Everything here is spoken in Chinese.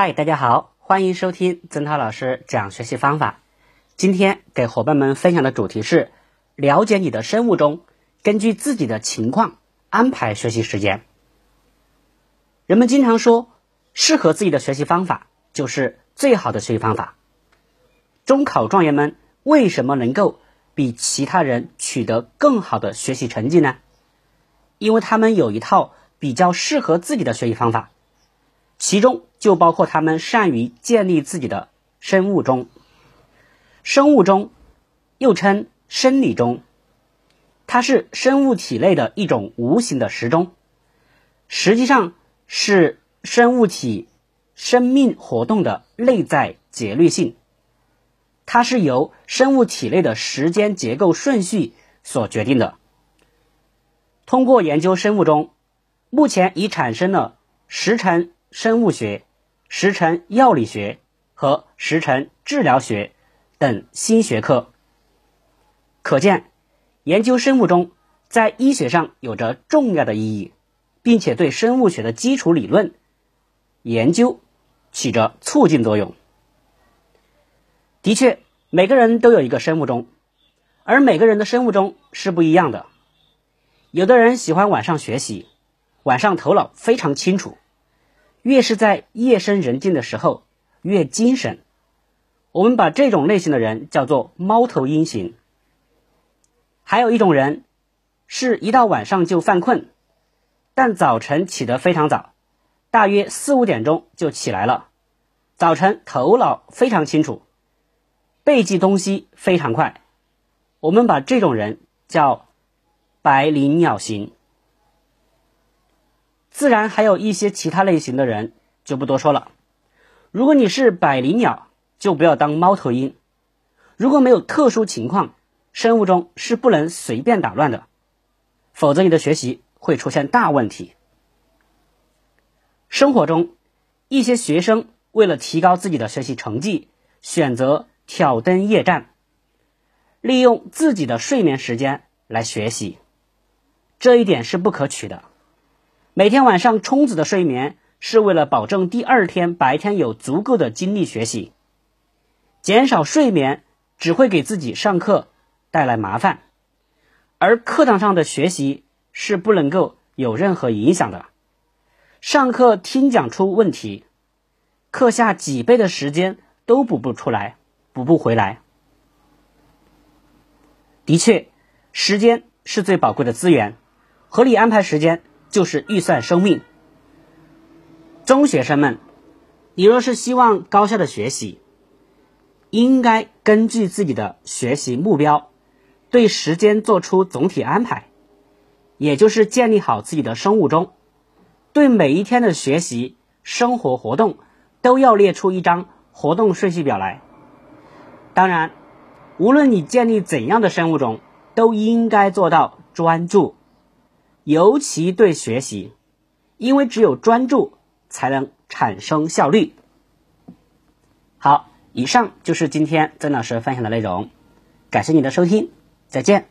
嗨，大家好，欢迎收听曾涛老师讲学习方法。今天给伙伴们分享的主题是了解你的生物钟，根据自己的情况安排学习时间。人们经常说，适合自己的学习方法就是最好的学习方法。中考状元们为什么能够比其他人取得更好的学习成绩呢？因为他们有一套比较适合自己的学习方法。其中就包括他们善于建立自己的生物钟。生物钟又称生理钟，它是生物体内的一种无形的时钟，实际上是生物体生命活动的内在节律性。它是由生物体内的时间结构顺序所决定的。通过研究生物钟，目前已产生了时辰。生物学、时辰药理学和时辰治疗学等新学科，可见研究生物钟在医学上有着重要的意义，并且对生物学的基础理论研究起着促进作用。的确，每个人都有一个生物钟，而每个人的生物钟是不一样的。有的人喜欢晚上学习，晚上头脑非常清楚。越是在夜深人静的时候越精神，我们把这种类型的人叫做猫头鹰型。还有一种人，是一到晚上就犯困，但早晨起得非常早，大约四五点钟就起来了，早晨头脑非常清楚，背记东西非常快。我们把这种人叫百灵鸟型。自然还有一些其他类型的人就不多说了。如果你是百灵鸟，就不要当猫头鹰。如果没有特殊情况，生物钟是不能随便打乱的，否则你的学习会出现大问题。生活中，一些学生为了提高自己的学习成绩，选择挑灯夜战，利用自己的睡眠时间来学习，这一点是不可取的。每天晚上充足的睡眠是为了保证第二天白天有足够的精力学习。减少睡眠只会给自己上课带来麻烦，而课堂上的学习是不能够有任何影响的。上课听讲出问题，课下几倍的时间都补不出来，补不回来。的确，时间是最宝贵的资源，合理安排时间。就是预算生命。中学生们，你若是希望高效的学习，应该根据自己的学习目标，对时间做出总体安排，也就是建立好自己的生物钟，对每一天的学习、生活活动都要列出一张活动顺序表来。当然，无论你建立怎样的生物钟，都应该做到专注。尤其对学习，因为只有专注才能产生效率。好，以上就是今天曾老师分享的内容，感谢你的收听，再见。